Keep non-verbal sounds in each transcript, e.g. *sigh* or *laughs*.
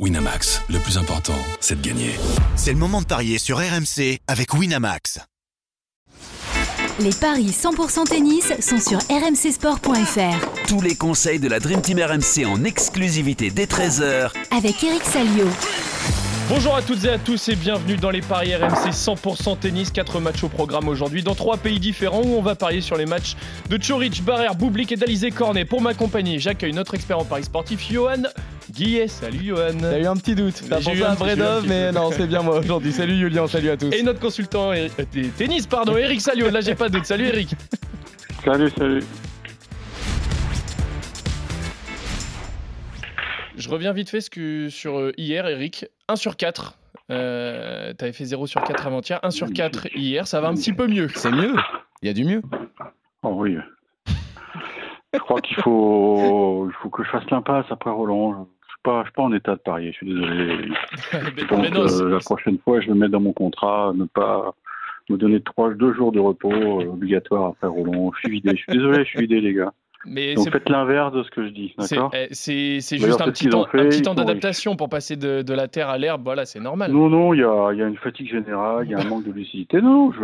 Winamax, le plus important, c'est de gagner. C'est le moment de parier sur RMC avec Winamax. Les paris 100% tennis sont sur rmcsport.fr. Tous les conseils de la Dream Team RMC en exclusivité dès 13h Avec Eric Salio. Bonjour à toutes et à tous et bienvenue dans les paris RMC 100% tennis. Quatre matchs au programme aujourd'hui dans trois pays différents où on va parier sur les matchs de Chorich, Barrère, Boublik et d'Alizé Cornet. Pour m'accompagner, j'accueille notre expert en paris sportif, Johan Guillet. Salut Johan. T'as eu un petit doute. T'as pensé à un Bredov, petit mais non, c'est bien moi aujourd'hui. Salut Julien, salut à tous. Et notre consultant euh, des tennis, pardon, Eric Salio. Là, j'ai pas de doute. Salut Eric. Salut, salut. Je reviens vite fait ce que- sur euh, hier, Eric. 1 sur 4. Euh, T'avais fait 0 sur 4 avant-hier. 1 sur 4 hier. Ça va un petit peu mieux. C'est mieux. Il y a du mieux. Oh oui. Je crois qu'il faut, il faut que je fasse l'impasse après Roland. Pas, je suis pas en état de parier. Je suis désolé. *laughs* euh, la prochaine fois, je vais mettre dans mon contrat ne pas me donner trois, deux jours de repos euh, obligatoire après Roland. Je suis vidé. Je suis désolé. Je suis vidé, les gars. mais Donc faites l'inverse de ce que je dis, C'est d'accord eh, c'est- juste un petit temps, fait, un petit ils temps sont d'adaptation pour passer de, de la terre à l'herbe. Voilà, c'est normal. Non, non, il y a, y a une fatigue générale, il y a un manque de lucidité. Non, je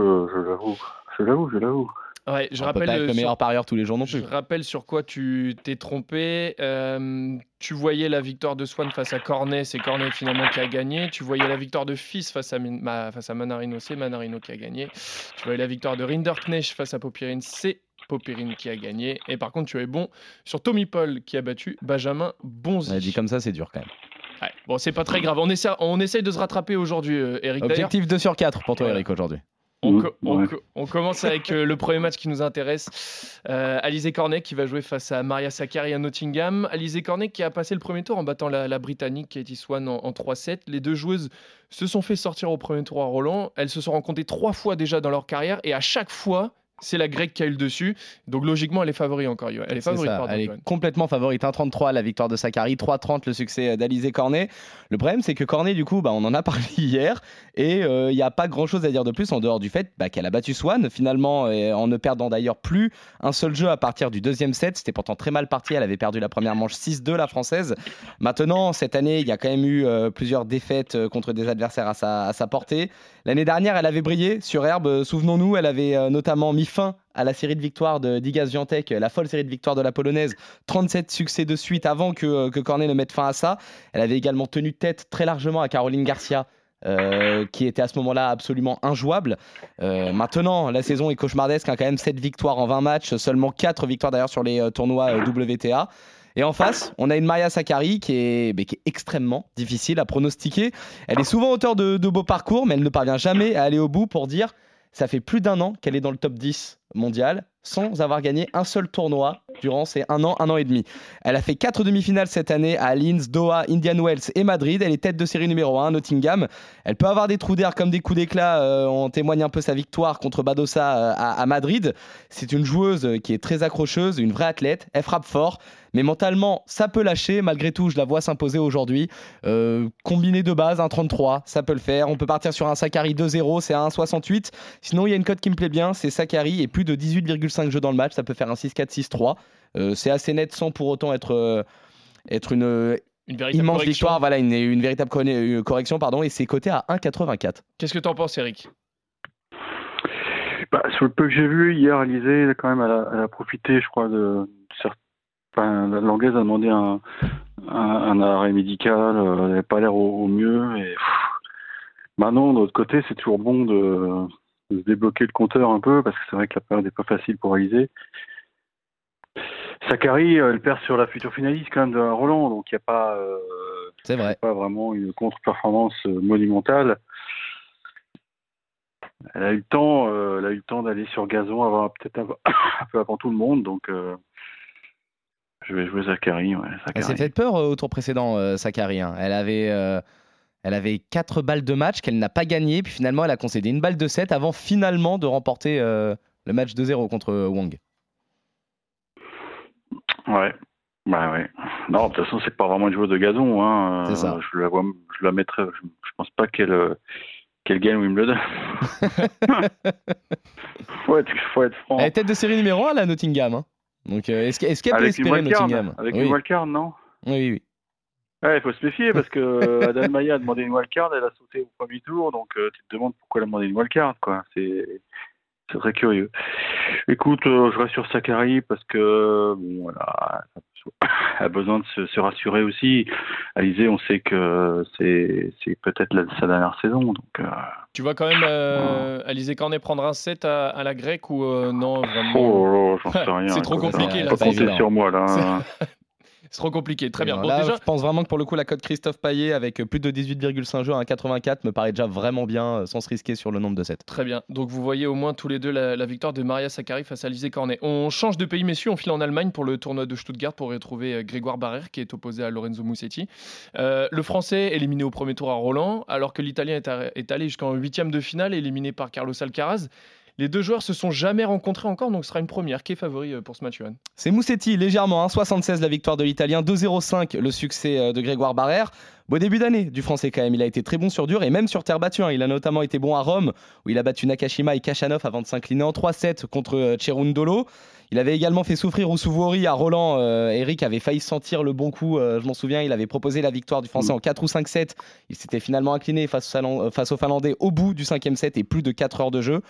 l'avoue. Je l'avoue, je l'avoue. Ouais, je On peut pas rappelle, être euh, le sur, meilleur parieur tous les jours non je plus. rappelle sur quoi tu t'es trompé. Euh, tu voyais la victoire de Swan face à Cornet, c'est Cornet finalement qui a gagné. Tu voyais la victoire de Fils face à, Min- ma- face à Manarino, c'est Manarino qui a gagné. Tu voyais la victoire de Rinderknecht face à Popirine, c'est Popirine qui a gagné. Et par contre, tu es bon sur Tommy Paul qui a battu Benjamin Bonzi. On a dit comme ça, c'est dur quand même. Ouais, Bon, c'est pas très grave. On essaie, on de se rattraper aujourd'hui, euh, Eric. Objectif 2 sur 4 pour toi. Eric, aujourd'hui. On, Mmh, co- on ouais. co- on commence avec euh, le premier match qui nous intéresse. Euh, Alizé Cornet qui va jouer face à Maria Sakkari à Nottingham. Alizé Cornet qui a passé le premier tour en battant la, la Britannique Katie Swan en, en 3-7. Les deux joueuses se sont fait sortir au premier tour à Roland. Elles se sont rencontrées trois fois déjà dans leur carrière et à chaque fois, c'est la grecque qui a eu le dessus. Donc logiquement, elle est favorite encore. Elle est favorite, ça, pardon, elle est complètement favorite. 1,33 la victoire de Sakari, 3,30 le succès d'Alizé Cornet. Le problème, c'est que Cornet, du coup, bah, on en a *laughs* parlé hier et euh, il n'y a pas grand chose à dire de plus en dehors du fait bah, qu'elle a battu Swan finalement et en ne perdant d'ailleurs plus un seul jeu à partir du deuxième set. C'était pourtant très mal parti. Elle avait perdu la première manche 6-2, la française. Maintenant, cette année, il y a quand même eu euh, plusieurs défaites euh, contre des adversaires à sa, à sa portée. L'année dernière, elle avait brillé sur herbe. Euh, Souvenons-nous, elle avait euh, notamment mis fin à la série de victoires de d'Iga Swiatek, la folle série de victoires de la polonaise. 37 succès de suite avant que, euh, que Cornet ne mette fin à ça. Elle avait également tenu tête très largement à Caroline Garcia. euh, qui était à ce moment-là absolument injouable. Euh, maintenant, la saison est cauchemardesque, hein, quand même 7 victoires en 20 matchs, seulement 4 victoires d'ailleurs sur les euh, tournois euh, WTA. Et en face, on a une Maria Sakkari qui est, extrêmement difficile à pronostiquer. Elle est souvent auteur de, beaux parcours, mais elle ne parvient jamais à aller au bout pour dire ça fait plus d'un an qu'elle est dans le top 10 mondial sans avoir gagné un seul tournoi durant ces un an, un an et demi. Elle a fait quatre demi-finales cette année à Linz, Doha, Indian Wells et Madrid. Elle est tête de série numéro 1 à Nottingham. Elle peut avoir des trous d'air comme des coups d'éclat. euh, on témoigne un peu sa victoire contre Badosa euh, à, Madrid. C'est une joueuse euh, qui est très accrocheuse, une vraie athlète. Elle frappe fort. Mais mentalement, ça peut lâcher. Malgré tout, je la vois s'imposer aujourd'hui. Euh, combiné de base, un 33, ça peut le faire. On peut partir sur un Sakari 2-0, c'est un 1,68. Sinon, il y a une cote qui me plaît bien, c'est Sakari et plus de 18,5 jeux dans le match. Ça peut faire un 6-4, 6-3. Euh, c'est assez net sans pour autant être, euh, être une euh, Une véritable immense correction. victoire. Voilà, une, une véritable correction. pardon, Et c'est coté à 1,84. Qu'est-ce que t'en penses, Eric? Bah, sur le peu que j'ai vu hier, Alizé, elle, quand même, elle a, elle a profité, je crois, de certains. Enfin, la a demandé un, un, un arrêt médical, euh, elle n'avait pas l'air au, au mieux. Et maintenant, de l'autre côté, c'est toujours bon de, débloquer le compteur un peu, parce que c'est vrai que la période n'est pas facile pour Alizé. Sakari, euh, elle perd sur la future finaliste quand même de Roland, donc il n'y a pas, euh, vrai. pas vraiment une contre-performance monumentale. Elle a eu le temps, euh, elle a eu le temps d'aller sur gazon avant peut-être un peu *coughs* avant tout le monde, donc euh, je vais jouer Zachary. Ouais, Elle s'est Zachary. fait peur euh, au tour précédent, euh, Sakari. hein. Elle avait. euh, Elle avait 4 balles de match qu'elle n'a pas gagné, puis finalement elle a concédé une balle de 7 avant finalement de remporter euh, le match 2-0 contre Wang. Ouais. Bah ouais. Non, de toute façon, c'est pas vraiment une joueuse de gazon. Hein. C'est ça. Je la vois, je la mettrais. Je, je pense pas qu'elle euh, qu'elle gagne Wimbledon. *laughs* *laughs* faut être, faut être franc. Elle est tête de série numéro 1 à Nottingham. hein. Donc euh, est-ce que- est-ce qu'elle peut Avec une espérer wildcard, Nottingham avec oui. une wildcard, non oui, oui, oui. Ouais, il faut se méfier parce que *laughs* Adal Maya a demandé une wildcard, elle a sauté au premier tour, donc euh, tu te demandes pourquoi elle a demandé une wildcard, quoi. C'est c'est très curieux. Écoute, euh, je reste sur Sakari parce que bon, voilà, *coughs* a besoin de se, se rassurer aussi. Alizé, on sait que c'est c'est peut-être la- sa dernière saison, donc euh, Tu vois quand même euh, Alizé Cornet prendre un set à, à la grecque ou euh, non vraiment? Oh, j'en sais *laughs* rien. C'est trop compliqué, hein, là, c'est compter sur moi là. C'est trop compliqué. Très bien. Bon, Là, déjà, je pense vraiment que pour le coup, la cote Christophe Payet avec plus de 18,5 jeux à 1,84 me paraît déjà vraiment bien euh, sans se risquer sur le nombre de sets. Très bien. Donc vous voyez au moins tous les deux la, la victoire de Maria Sakkari face à Alizé Cornet. On change de pays, messieurs. On file en Allemagne pour le tournoi de Stuttgart pour retrouver euh, Grégoire Barrère qui est opposé à Lorenzo Musetti. Euh, le Français éliminé au premier tour à Roland, alors que l'Italien est, à- est allé jusqu'en huitième de finale, éliminé par Carlos Alcaraz. Les deux joueurs se sont jamais rencontrés encore, donc ce sera une première. Qui est favori euh, pour ce match, Johan? C'est Moussetti, légèrement, 1,76 la victoire de l'Italien, 2,05 le succès euh, de Grégoire Barrère. Beau début d'année du Français quand même, il a été très bon sur dur et même sur terre battue. hein. Il a notamment été bon à Rome, où il a battu Nakashima et Kachanov avant de s'incliner en 3-7 contre euh, Cerundolo. Il avait également fait souffrir Ousouvouri à Roland. Euh, Eric avait failli sentir le bon coup, euh, je m'en souviens. Il avait proposé la victoire du Français en 4 ou 5-7. Il s'était finalement incliné face, au aux Finlandais au bout du cinquième set et plus de 4 heures de jeu.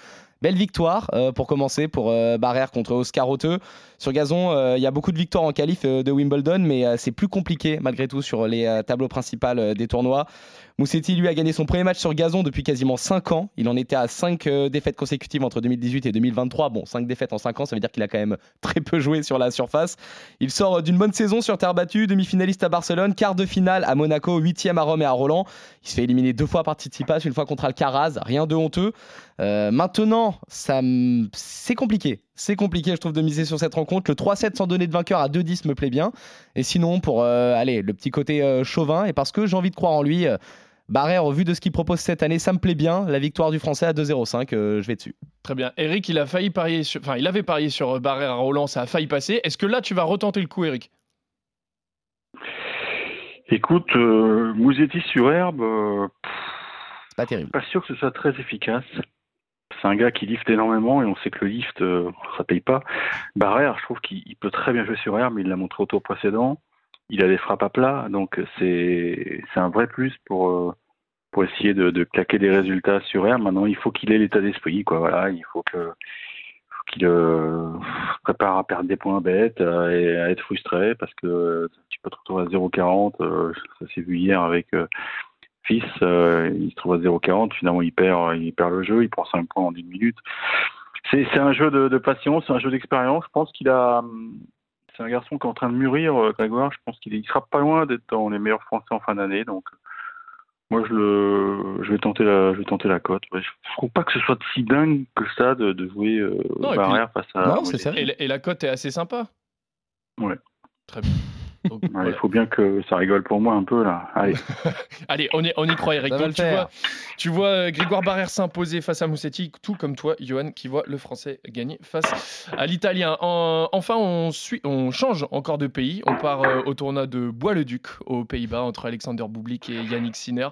Belle victoire pour commencer pour Barrère contre Oscar Oteux. Sur gazon, euh, il y a beaucoup de victoires en qualif euh, de Wimbledon, mais euh, c'est plus compliqué malgré tout sur les tableaux principaux des tournois. Moussetti, lui, a gagné son premier match sur gazon depuis quasiment 5 ans. Il en était à 5 défaites consécutives entre 2018 et 2023. Bon, 5 défaites en 5 ans, ça veut dire qu'il a quand même *laughs* très peu joué sur la surface. Il sort d'une bonne saison sur terre battue, demi-finaliste à Barcelone, quart de finale à Monaco, huitième à Rome et à Roland. Il se fait éliminer deux fois par Tsitsipas, une fois contre Alcaraz, rien de honteux. Euh, maintenant, ça, m- c'est compliqué. C'est compliqué, je trouve, de miser sur cette rencontre. Le 3-7 sans donner de vainqueur à 2-10 me plaît bien. Et sinon, pour euh, allez, le petit côté euh, chauvin, et parce que j'ai envie de croire en lui, euh, Barrère, au vu de ce qu'il propose cette année, ça me plaît bien. La victoire du Français à 2-0-5, euh, je vais dessus. Très bien. Eric, il a failli parier sur... enfin, il avait parié sur Barrère à Roland, ça a failli passer. Est-ce que là, tu vas retenter le coup, Eric? Écoute, euh, Mouzetti sur herbe, euh, C'est pas terrible. pas sûr que ce soit très efficace. C'est un gars qui lift énormément et on sait que le lift, euh, ça paye pas. Barrère, je trouve qu'il il peut très bien jouer sur herbe, il l'a montré au tour précédent. Il a des frappes à plat, donc c'est un vrai plus pour euh, pour essayer de, claquer des résultats sur herbe. Maintenant, il faut qu'il ait l'état d'esprit, quoi. Voilà, il faut qu'il euh, prépare à perdre des points bêtes et à être frustré parce que tu peux te retrouver à 0,40. euh, ça s'est vu hier avec euh, Fils. euh, il se trouve à 0,40. Finalement, il perd, il perd le jeu. Il prend 5 points en 10 minutes. C'est c'est un jeu de, de patience, c'est un jeu d'expérience. Je pense qu'il a. hum, C'est un garçon qui est en train de mûrir, euh, Grégoire. Je pense qu'il il sera pas loin d'être dans les meilleurs Français en fin d'année. Donc, moi, je le, je vais tenter la, je vais tenter la cote. Ouais, je trouve pas que ce soit si dingue que ça de, de jouer euh, Non, et Barrère face à. Non, c'est et, la- et la cote est assez sympa. Ouais. Très bien. Donc, Ouais, voilà. Il faut bien que ça rigole pour moi un peu là. Allez. *laughs* Allez, on y, on y croit, Eric. Donc, tu, vois, tu vois euh, Grégoire Barrère s'imposer face à Moussetti, tout comme toi, Johan, qui voit le Français gagner face à l'Italien. En- enfin, on, suit, on change encore de pays. On part euh, au tournoi de Bois-le-Duc, aux Pays-Bas, entre Alexander Bublik et Yannick Sinner.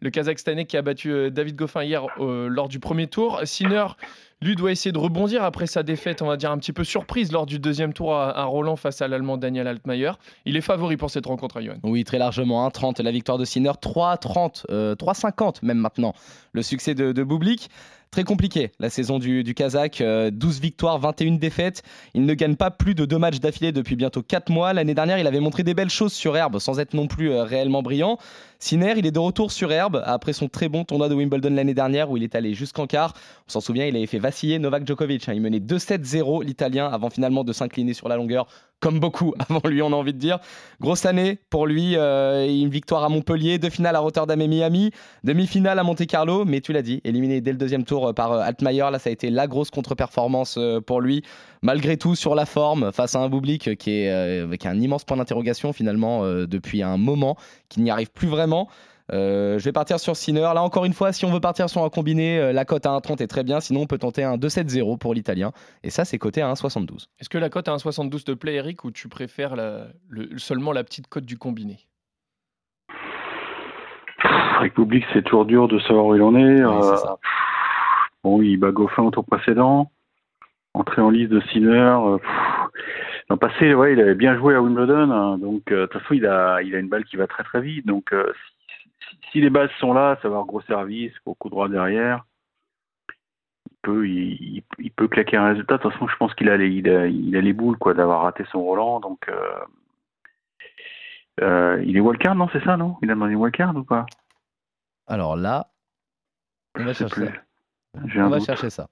Le Kazakhstanais qui a battu euh, David Goffin hier euh, lors du premier tour. Sinner, lui, doit essayer de rebondir après sa défaite, on va dire un petit peu surprise, lors du deuxième tour à, à Roland face à l'Allemand Daniel Altmaier. Il est favori pour cette rencontre, Johan. Oui, très largement. 1,30 la victoire de Sinner, 3,30, euh, 3,50 même maintenant le succès de, de. Très compliqué la saison du, du Kazakh, euh, 12 victoires, 21 défaites. Il ne gagne pas plus de deux matchs d'affilée depuis bientôt 4 mois. L'année dernière, il avait montré des belles choses sur herbe sans être non plus euh, réellement brillant. Sinner, il est de retour sur herbe après son très bon tournoi de Wimbledon l'année dernière où il est allé jusqu'en quart. On s'en souvient, il avait fait vaciller Novak Djokovic. hein. Il menait 2-7-0 l'Italien avant finalement de s'incliner sur la longueur, comme beaucoup *laughs* avant lui, on a envie de dire. Grosse année pour lui, euh, une victoire à Montpellier, deux finales à Rotterdam et Miami, demi-finale à Monte Carlo, mais tu l'as dit, éliminé dès le deuxième tour euh, par euh, Altmaier. Là, ça a été la grosse contre-performance pour lui. Malgré tout, sur la forme, face à un Bublik qui est avec un immense point d'interrogation finalement depuis un moment, qui n'y arrive plus vraiment. Euh, je vais partir sur Sinner. Là, encore une fois, si on veut partir sur un combiné, euh, la cote à 1,30 est très bien. Sinon, on peut tenter un 2,7-0 pour l'Italien. Et ça, c'est coté à 1,72. Est-ce que la cote à 1,72 te plaît, Eric, ou tu préfères la- le- seulement la petite cote du combiné? Avec Public, c'est toujours dur de savoir où il en est. Oui, Euh, bon, il bat Goffin au tour précédent. Entrée en liste de Sinner. L'an passé, ouais, il avait bien joué à Wimbledon, hein, donc euh, de toute façon, il a, il a une balle qui va très très vite. Donc, euh, si, les bases sont là, ça va avoir gros service, gros coup droit derrière. Il peut, il, il- il peut claquer un résultat. De toute façon, je pense qu'il a les, il a, il a les boules quoi d'avoir raté son Roland. Donc, euh, euh, il est wildcard, non C'est ça, non? Il a demandé wildcard ou pas? Alors là, on va chercher ça. On va doute. chercher ça.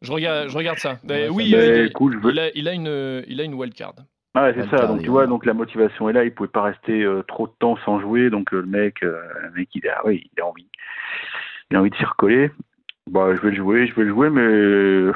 Je regarde, je regarde ça. Ouais, ça oui, euh, a, il a une, il a une wildcard. Ah ouais, c'est ça. Donc tu vois, donc la motivation est là. Il pouvait pas rester euh, trop de temps sans jouer. Donc euh, le mec, euh, le mec, il a, oui, il a envie, il a envie de s'y recoller. Bah, je vais le jouer, je vais le jouer, mais euh,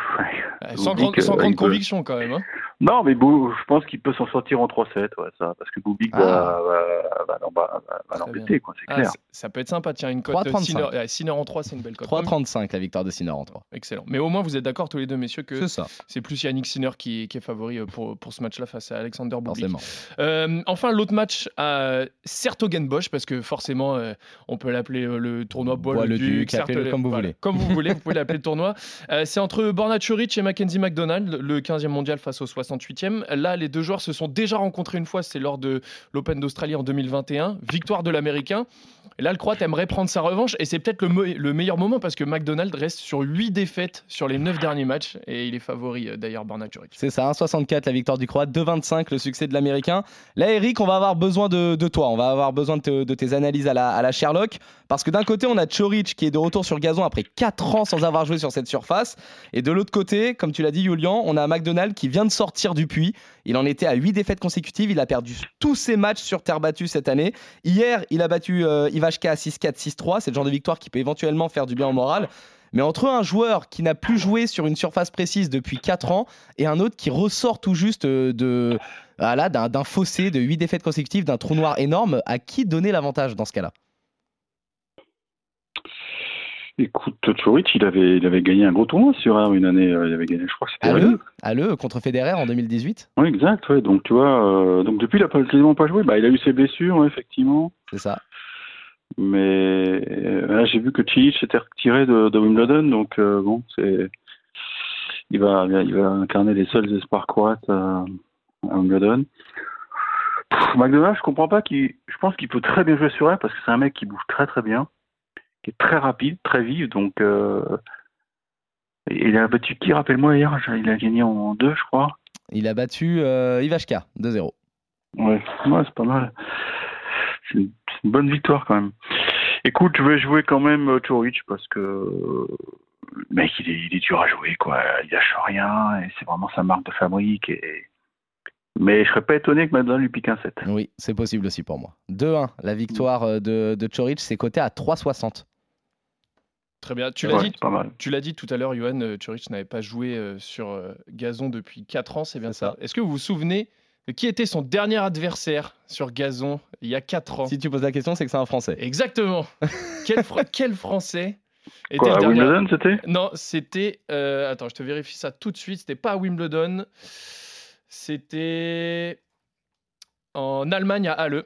Sans, grande- sans grande il peut- conviction quand même. hein. Non, mais Bou, je pense qu'il peut s'en sortir en 3-7, ouais, ça, parce que Bublik Ah. va, va, va, l'emba- va- va Très l'embêter, quoi, c'est Ah, clair. c- ça peut être sympa. Tiens, une cote 3,35. Sinner, euh, Sinner en 3, c'est une belle cote. 3,35 la victoire de Sinner en 3. Excellent. Mais au moins, vous êtes d'accord tous les deux, messieurs, que C'est c'est plus Yannick Sinner qui, qui est favori euh, pour, pour ce match-là face à Alexander forcément. Euh, enfin, l'autre match à Sertogenbosch, parce que forcément, euh, on peut l'appeler euh, le tournoi Bois, Bois le Duc, comme vous voilà, voulez. Comme vous voulez, vous pouvez *laughs* l'appeler le tournoi. Euh, c'est entre Borna Coric et Mackenzie McDonald, le 15e mondial face au 68e. Là, les deux joueurs se sont déjà rencontrés une fois, c'est lors de l'Open d'Australie en 2021. Victoire de l'Américain. Là, le Croate aimerait prendre sa revanche, et c'est peut-être le, meilleur moment parce que McDonald reste sur 8 défaites sur les 9 derniers matchs, et il est favori euh, d'ailleurs, Borna Coric. C'est ça, 1,64 la victoire du Croate, 2,25 le succès de l'Américain. Là, Eric, on va avoir besoin de, toi, on va avoir besoin de tes analyses à la, à la Sherlock. Parce que d'un côté, on a Choric qui est de retour sur gazon après 4 ans sans avoir joué sur cette surface. Et de l'autre côté, comme tu l'as dit, Julian, on a McDonald qui vient de sortir du puits. Il en était à 8 défaites consécutives. Il a perdu tous ses matchs sur terre battue cette année. Hier, il a battu euh, Ivashka 6-4, 6-3. C'est le genre de victoire qui peut éventuellement faire du bien au moral. Mais entre un joueur qui n'a plus joué sur une surface précise depuis 4 ans et un autre qui ressort tout juste euh, de voilà, d'un fossé de 8 défaites consécutives, d'un trou noir énorme, à qui donner l'avantage dans ce cas-là? Écoute, Choric, il avait, il avait gagné un gros tournoi sur R une année. euh, Il avait gagné, je crois que c'était À le, à le contre Federer en 2018 Oui, exact, ouais. Donc tu vois, euh, donc depuis, il a pas- quasiment pas joué. Bah, il a eu ses blessures, effectivement. C'est ça. Mais euh, là, j'ai vu que Cilic s'était retiré de, de Wimbledon, donc euh, bon, c'est il va il va incarner les seuls espoirs croates euh, à Wimbledon. Pff, McDonald, je comprends pas qu'il, je pense qu'il peut très bien jouer sur elle parce que c'est un mec qui bouge très très bien, qui est très rapide, très vif, donc euh, il a battu qui, rappelle-moi hier, il a gagné en deux, je crois. Il a battu euh, Ivashka 2-0. Ouais, ouais c'est pas mal. C'est une, bonne victoire quand même. Écoute, je vais jouer quand même euh, Choric parce que euh, le mec, il est, il est dur à jouer, quoi. Il lâche rien et c'est vraiment sa marque de fabrique. Et... Mais je serais pas étonné que maintenant lui pique un 7. Oui, c'est possible aussi pour moi. 2-1, la victoire euh, de, de Choric, c'est coté à 3,60. Très bien. Tu l'as Ouais, dit, c'est pas mal. Tu l'as dit tout à l'heure, Johan, euh, Choric n'avait pas joué euh, sur euh, gazon depuis 4 ans, c'est bien C'est ça. Est-ce que vous vous souvenez de qui était son dernier adversaire sur gazon il y a 4 ans? Si tu poses la question, c'est que c'est un Français. Exactement. *laughs* quel, Fr- quel Français était Quoi, le à dernier Wimbledon, c'était? Non, c'était. euh, attends, je te vérifie ça tout de suite. C'était pas à Wimbledon. C'était en Allemagne à Halle.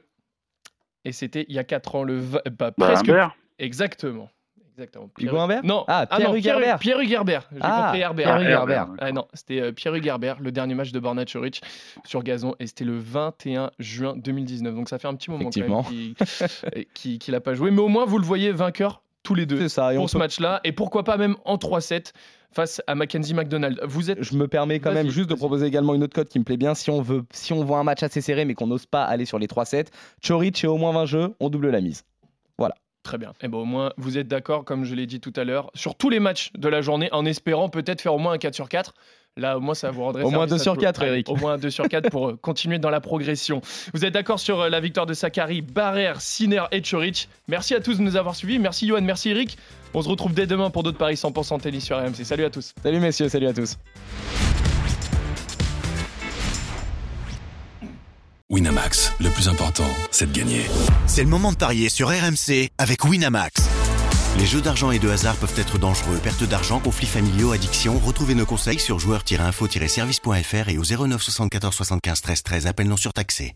Et c'était il y a 4 ans, le. bah, Bah, presque. Exactement. Exactement. Hugo Humbert Non. Ah, Pierre Hugerbert. Pierre Hugerbert. J'ai Ah, compris Herbert. Pierre Ah. Herbert. Ah non, c'était euh, Pierre Hugerbert, le dernier match de Borna Choric sur gazon, et c'était le 21 juin 2019. Donc ça fait un petit moment qu'il euh, *laughs* qu'il- qu'il a pas joué. Mais au moins, vous le voyez vainqueur tous les deux C'est ça. Et on pour ce peut- match-là, et pourquoi pas même en 3-7 face à Mackenzie McDonald. Vous êtes Je me permets quand même juste de proposer également une autre cote qui me plaît bien. Si on veut, si on voit un match assez serré mais qu'on n'ose pas aller sur les 3-7, Choric et au moins 20 jeux, on double la mise. Très bien. Et ben au moins, vous êtes d'accord, comme je l'ai dit tout à l'heure, sur tous les matchs de la journée, en espérant peut-être faire au moins un 4 sur 4. Là, au moins, ça vous rendrait Au moins service 2 à sur tout- 4, Ouais, Eric. Au moins un 2 sur 4 pour euh, *laughs* continuer dans la progression. Vous êtes d'accord sur euh, la victoire de Sakari, Barrère, Sinner et Choric. Merci à tous de nous avoir suivis. Merci Johan, merci Eric. On se retrouve dès demain pour d'autres paris 100% tennis sur RMC. Salut à tous. Salut messieurs, salut à tous. Winamax, le plus important, c'est de gagner. C'est le moment de parier sur RMC avec Winamax. Les jeux d'argent et de hasard peuvent être dangereux. Perte d'argent, conflits familiaux, addiction. Retrouvez nos conseils sur joueurs-info-service.fr et au 09 74 75 13 13. Appel non surtaxé.